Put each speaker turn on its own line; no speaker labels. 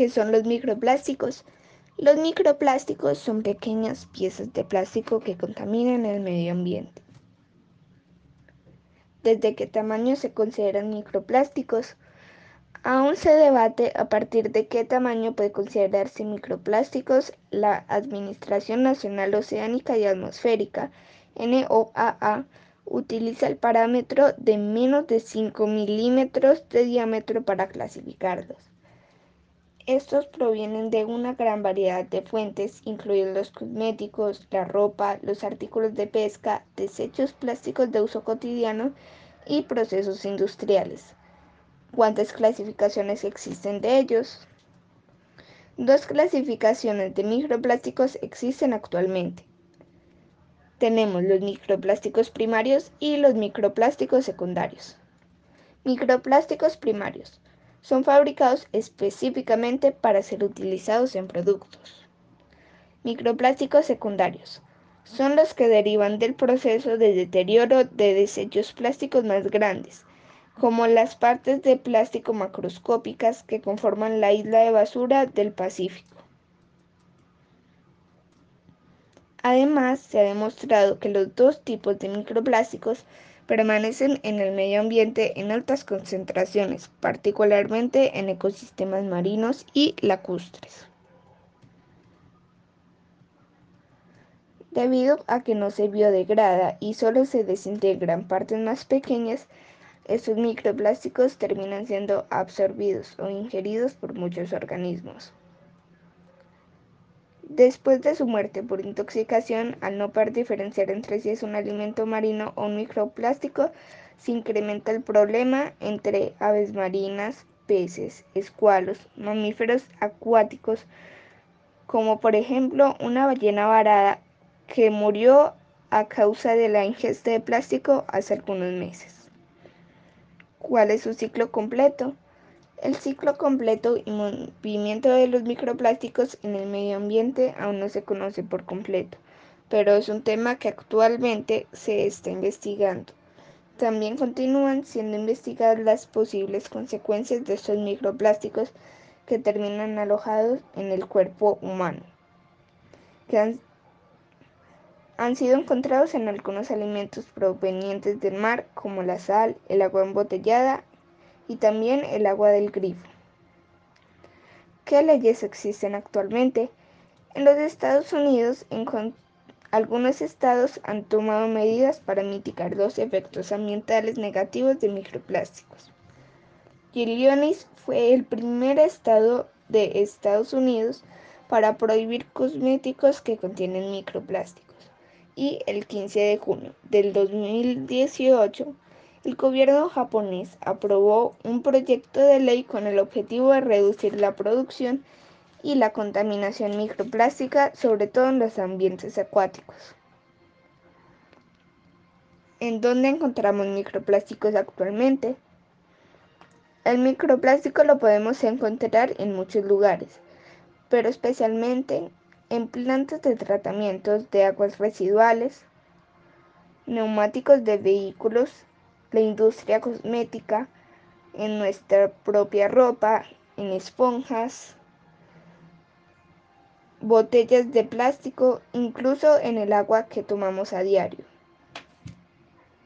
¿Qué son los microplásticos? Los microplásticos son pequeñas piezas de plástico que contaminan el medio ambiente. ¿Desde qué tamaño se consideran microplásticos? Aún se debate a partir de qué tamaño puede considerarse microplásticos. La Administración Nacional Oceánica y Atmosférica, NOAA, utiliza el parámetro de menos de 5 milímetros de diámetro para clasificarlos. Estos provienen de una gran variedad de fuentes, incluidos los cosméticos, la ropa, los artículos de pesca, desechos plásticos de uso cotidiano y procesos industriales. ¿Cuántas clasificaciones existen de ellos? Dos clasificaciones de microplásticos existen actualmente. Tenemos los microplásticos primarios y los microplásticos secundarios. Microplásticos primarios son fabricados específicamente para ser utilizados en productos. Microplásticos secundarios son los que derivan del proceso de deterioro de desechos plásticos más grandes como las partes de plástico macroscópicas que conforman la isla de basura del Pacífico. Además, se ha demostrado que los dos tipos de microplásticos permanecen en el medio ambiente en altas concentraciones, particularmente en ecosistemas marinos y lacustres. Debido a que no se biodegrada y solo se desintegran partes más pequeñas, estos microplásticos terminan siendo absorbidos o ingeridos por muchos organismos. Después de su muerte por intoxicación, al no poder diferenciar entre si es un alimento marino o un microplástico, se incrementa el problema entre aves marinas, peces, escualos, mamíferos acuáticos, como por ejemplo una ballena varada que murió a causa de la ingesta de plástico hace algunos meses. ¿Cuál es su ciclo completo? El ciclo completo y movimiento de los microplásticos en el medio ambiente aún no se conoce por completo, pero es un tema que actualmente se está investigando. También continúan siendo investigadas las posibles consecuencias de estos microplásticos que terminan alojados en el cuerpo humano, que han han sido encontrados en algunos alimentos provenientes del mar como la sal, el agua embotellada y también el agua del grifo. ¿Qué leyes existen actualmente? En los Estados Unidos, algunos estados han tomado medidas para mitigar los efectos ambientales negativos de microplásticos. Illinois fue el primer estado de Estados Unidos para prohibir cosméticos que contienen microplásticos y el 15 de junio del 2018, el gobierno japonés aprobó un proyecto de ley con el objetivo de reducir la producción y la contaminación microplástica, sobre todo en los ambientes acuáticos. ¿En dónde encontramos microplásticos actualmente? El microplástico lo podemos encontrar en muchos lugares, pero especialmente en plantas de tratamientos de aguas residuales, neumáticos de vehículos, la industria cosmética, en nuestra propia ropa, en esponjas, botellas de plástico, incluso en el agua que tomamos a diario.